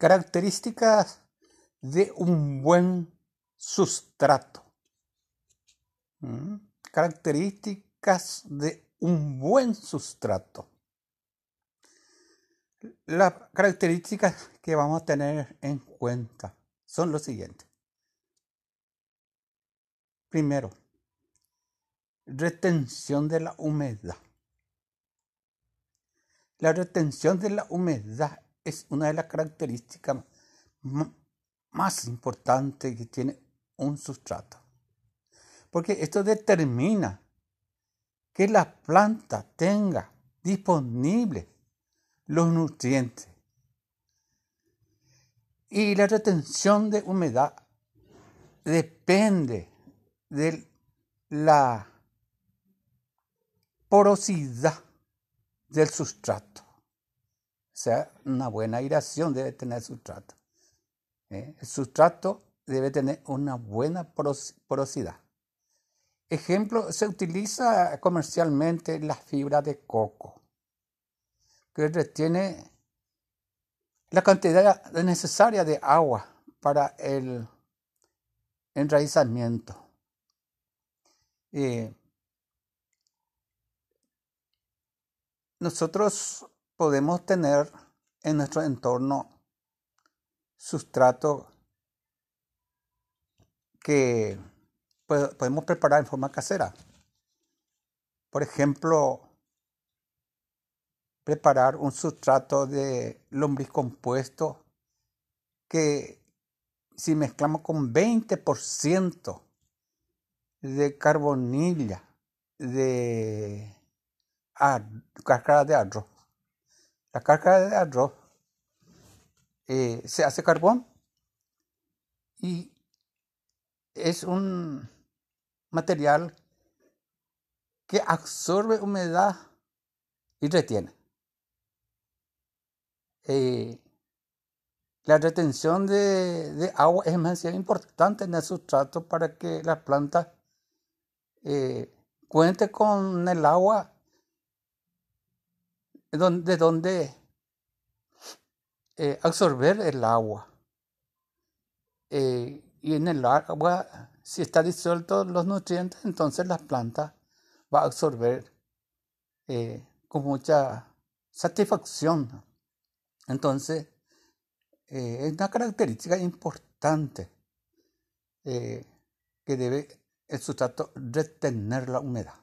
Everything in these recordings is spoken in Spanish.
Características de un buen sustrato. ¿Mm? Características de un buen sustrato. Las características que vamos a tener en cuenta son los siguientes. Primero, retención de la humedad. La retención de la humedad es una de las características más importantes que tiene un sustrato. Porque esto determina que la planta tenga disponible los nutrientes. Y la retención de humedad depende de la porosidad del sustrato. Sea, una buena aireación debe tener sustrato. ¿eh? El sustrato debe tener una buena porosidad. Ejemplo, se utiliza comercialmente la fibra de coco, que retiene la cantidad necesaria de agua para el enraizamiento. Eh, nosotros podemos tener en nuestro entorno sustrato que podemos preparar en forma casera. Por ejemplo, preparar un sustrato de lombriz compuesto que si mezclamos con 20% de carbonilla, de cáscara de arroz. La cáscara de arroz eh, se hace carbón y es un material que absorbe humedad y retiene. Eh, la retención de, agua es demasiado importante en el sustrato para que la planta eh, cuente con el agua de donde eh, absorber el agua. Eh, y en el agua, si está disuelto los nutrientes, entonces la planta va a absorber eh, con mucha satisfacción. Entonces, es una característica importante que debe el sustrato retener la humedad.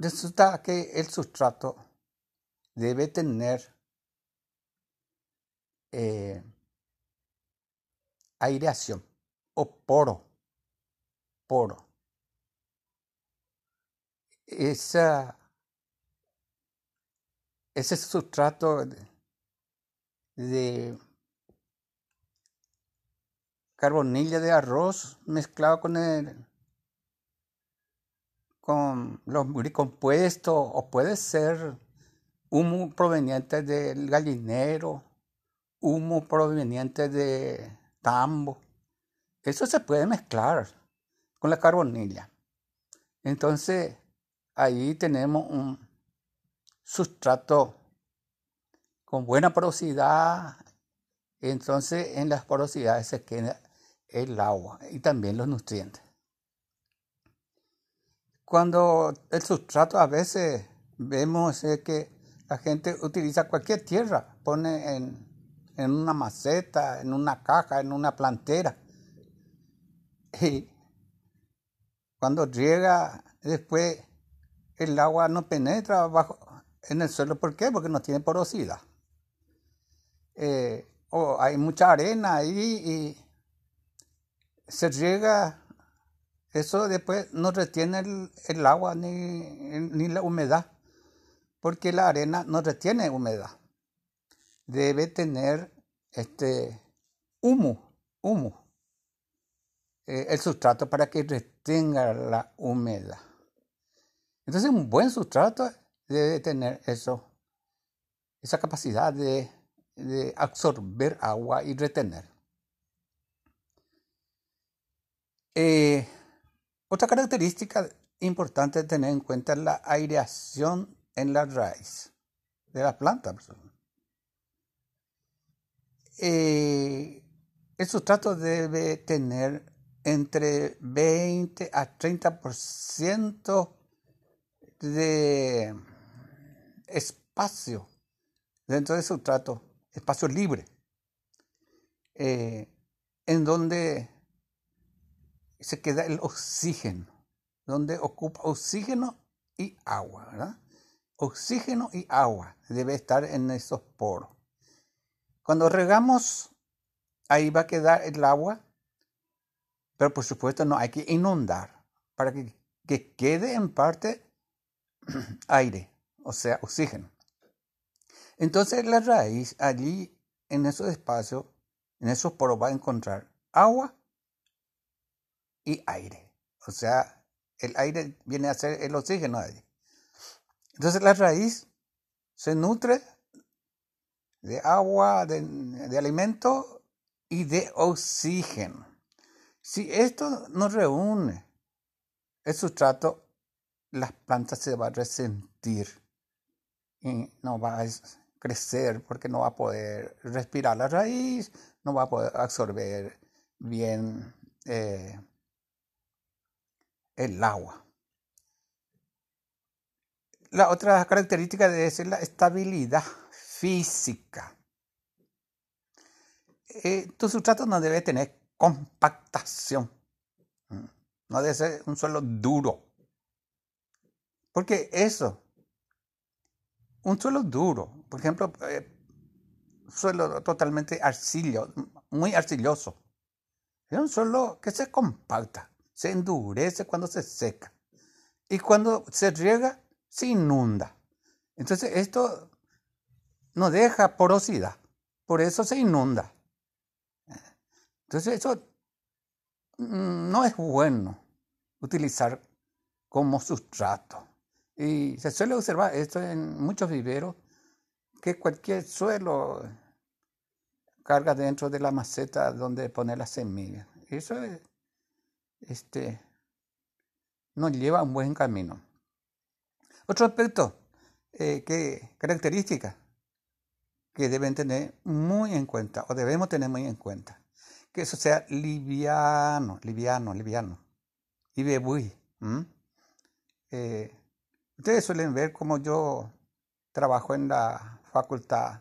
Resulta que el sustrato debe tener eh, aireación o poro. Poro. Esa, ese sustrato de carbonilla de arroz mezclado con el con los compuestos o puede ser humo proveniente del gallinero, humo proveniente de tambo. Eso se puede mezclar con la carbonilla. Entonces, ahí tenemos un sustrato con buena porosidad. Entonces, en las porosidades se queda el agua y también los nutrientes. Cuando el sustrato a veces vemos que la gente utiliza cualquier tierra, pone en, en una maceta, en una caja, en una plantera. Y cuando llega, después el agua no penetra bajo, en el suelo. ¿Por qué? Porque no tiene porosidad. Eh, o hay mucha arena ahí y se riega eso después no retiene el, agua ni, la humedad, porque la arena no retiene humedad. Debe tener este humo, humo, eh, el sustrato para que retenga la humedad. Entonces un buen sustrato debe tener eso, esa capacidad de, de absorber agua y retener. Eh, otra característica importante de tener en cuenta es la aireación en la raíz de la planta. Eh, el sustrato debe tener entre 20 a 30% de espacio dentro del sustrato, espacio libre, eh, en donde se queda el oxígeno, donde ocupa oxígeno y agua. Oxígeno y agua debe estar en esos poros. Cuando regamos, ahí va a quedar el agua, pero por supuesto no hay que inundar para que, que quede en parte aire, o sea, oxígeno. Entonces la raíz allí en esos espacios, en esos poros va a encontrar agua y aire. O sea, el aire viene a ser el oxígeno allí. Entonces la raíz se nutre de agua, de, de alimento y de oxígeno. Si esto no reúne el sustrato, las plantas se van a resentir y no va a crecer porque no va a poder respirar la raíz, no va a poder absorber bien eh, el agua. La otra característica debe ser la estabilidad física. Eh, tu sustrato no debe tener compactación. No debe ser un suelo duro. Porque eso, un suelo duro, por ejemplo, eh, suelo totalmente arcillo, muy arcilloso, es un suelo que se compacta, se endurece cuando se seca. Y cuando se riega, se inunda. Entonces esto no deja porosidad, por eso se inunda. Entonces eso no es bueno utilizar como sustrato. Y se suele observar esto en muchos viveros, que cualquier suelo carga dentro de la maceta donde poner las semillas. Eso es, este, nos lleva a un buen camino. Otro aspecto, eh, que característica que deben tener muy en cuenta, o debemos tener muy en cuenta, que eso sea liviano, liviano, liviano, y bebuy. Ustedes suelen ver cómo yo trabajo en la facultad.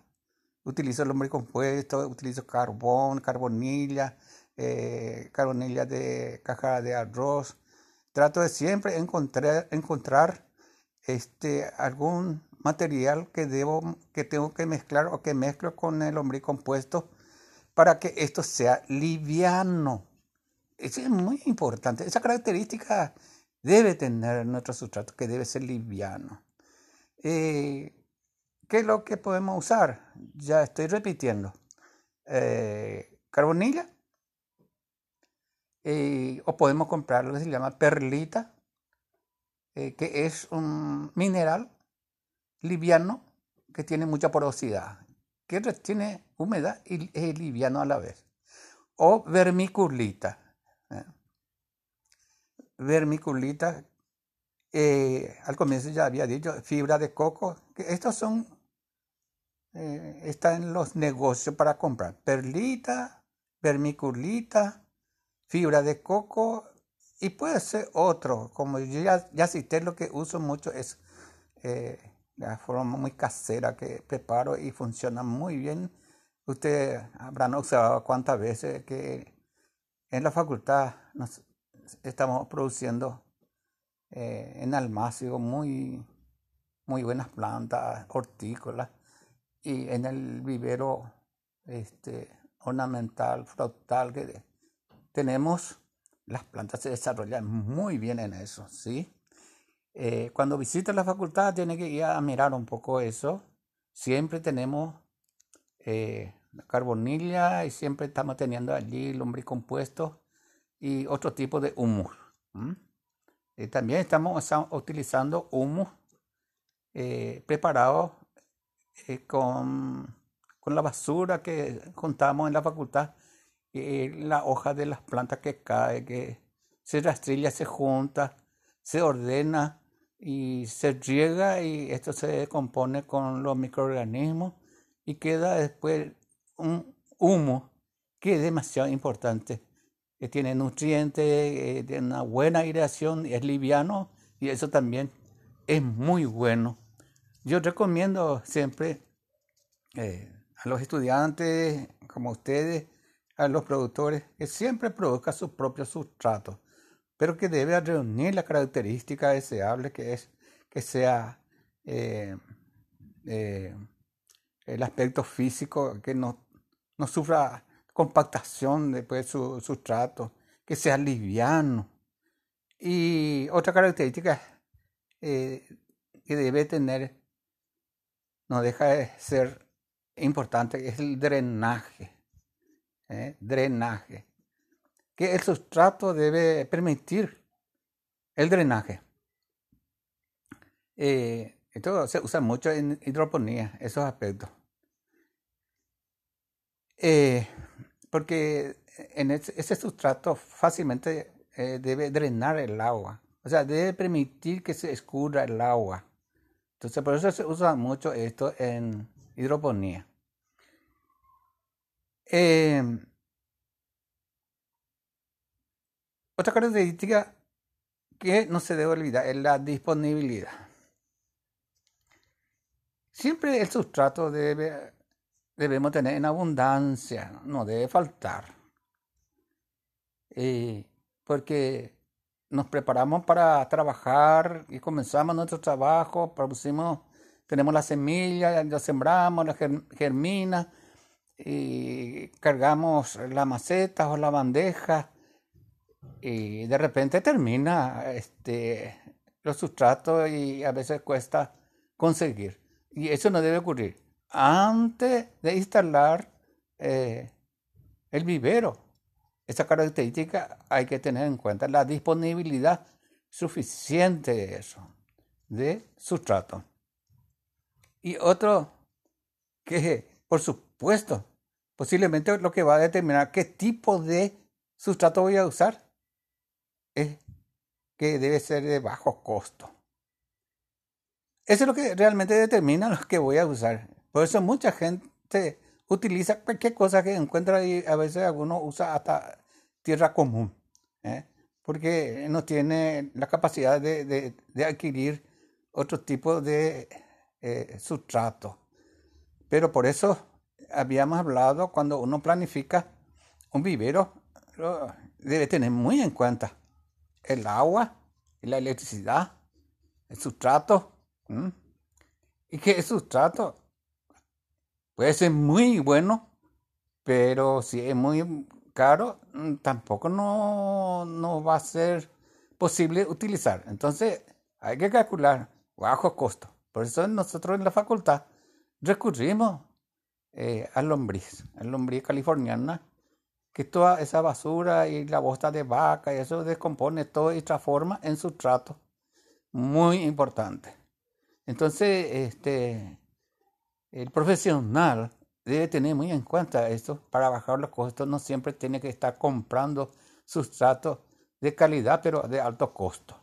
Utilizo el hombre compuesto, utilizo carbón, carbonilla, eh, carbonilla de caja de arroz. Trato de siempre encontrar, encontrar este, algún material que, debo, que tengo que mezclar o que mezclo con el hombre compuesto para que esto sea liviano. Eso es muy importante. Esa característica debe tener nuestro sustrato, que debe ser liviano. Eh, ¿Qué es lo que podemos usar? Ya estoy repitiendo. Eh, carbonilla. Eh, o podemos comprar lo que se llama perlita, que es un mineral liviano que tiene mucha porosidad, que tiene humedad y es liviano a la vez. O vermiculita vermiculita, eh, al comienzo ya había dicho fibra de coco, que estos son, eh, están en los negocios para comprar, perlita, vermiculita, fibra de coco y puede ser otro, como yo ya, ya lo que uso mucho es eh, la forma muy casera que preparo y funciona muy bien. Ustedes habrán observado cuántas veces que en la facultad estamos produciendo eh, en Almacio muy, muy buenas plantas hortícolas y en el vivero este, ornamental, frutal que tenemos, las plantas se desarrollan muy bien en eso, ¿sí? Eh, cuando visita la facultad tiene que ir a mirar un poco eso. Siempre tenemos eh, carbonilla y siempre estamos teniendo allí lombricompuestos y otro tipo de humus. Eh, también estamos utilizando humus eh, preparado con, con, la basura que contamos en la facultad, la hoja de las plantas que cae, que se rastrilla, se junta, se ordena y se riega y esto se compone con los microorganismos y queda después un humo que es demasiado importante, que tiene nutrientes, tiene una buena aireación, es liviano y eso también es muy bueno. Yo recomiendo siempre eh, a los estudiantes como ustedes, a los productores, que siempre produzca su propio sustrato, pero que debe reunir la característica deseable que es que sea eh, eh, el aspecto físico, que no, no sufra compactación de su sustrato, que sea liviano. Y otra característica que debe tener, no deja de ser importante es el drenaje. ¿Eh? Drenaje. Que el sustrato debe permitir el drenaje. Eh, esto se usa mucho en hidroponía, esos aspectos. Eh, porque en ese, sustrato fácilmente debe drenar el agua. O sea, debe permitir que se escurra el agua. Entonces, por eso se usa mucho esto en hidroponía. Em, otra característica que no se debe olvidar es la disponibilidad. Siempre el sustrato debe, debemos tener en abundancia, no debe faltar. Eh, porque nos preparamos para trabajar y comenzamos nuestro trabajo, producimos, tenemos la semilla, la sembramos, la germina, y cargamos la maceta o la bandeja y de repente termina este, los sustratos y a veces cuesta conseguir. Y eso no debe ocurrir antes de instalar eh, el vivero. Esa característica hay que tener en cuenta, la disponibilidad suficiente de eso, de sustrato. Y otro que, por supuesto, posiblemente lo que va a determinar qué tipo de sustrato voy a usar es que debe ser de bajo costo. Eso es lo que realmente determina lo que voy a usar. Por eso mucha gente utiliza cualquier cosa que encuentra y a veces algunos usa hasta tierra común, ¿eh? porque no tiene la capacidad de, adquirir otro tipo de eh, sustrato. Pero por eso habíamos hablado, cuando uno planifica un vivero, debe tener muy en cuenta el agua, la electricidad, el sustrato. Y que el sustrato puede ser muy bueno, pero si es muy caro, mm, tampoco no, no va a ser posible utilizar. Entonces hay que calcular bajo costo. Por eso nosotros en la facultad recurrimos eh, al lombriz, al lombriz californiana, que toda esa basura y la bosta de vaca y eso descompone todo y transforma en sustrato. Muy importante. Entonces, este, el profesional debe tener muy en cuenta esto para bajar los costos. No siempre tiene que estar comprando sustrato de calidad, pero de alto costo.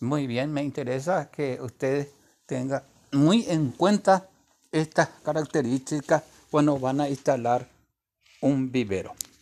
Muy bien, me interesa que ustedes tengan muy en cuenta estas características cuando van a instalar un vivero.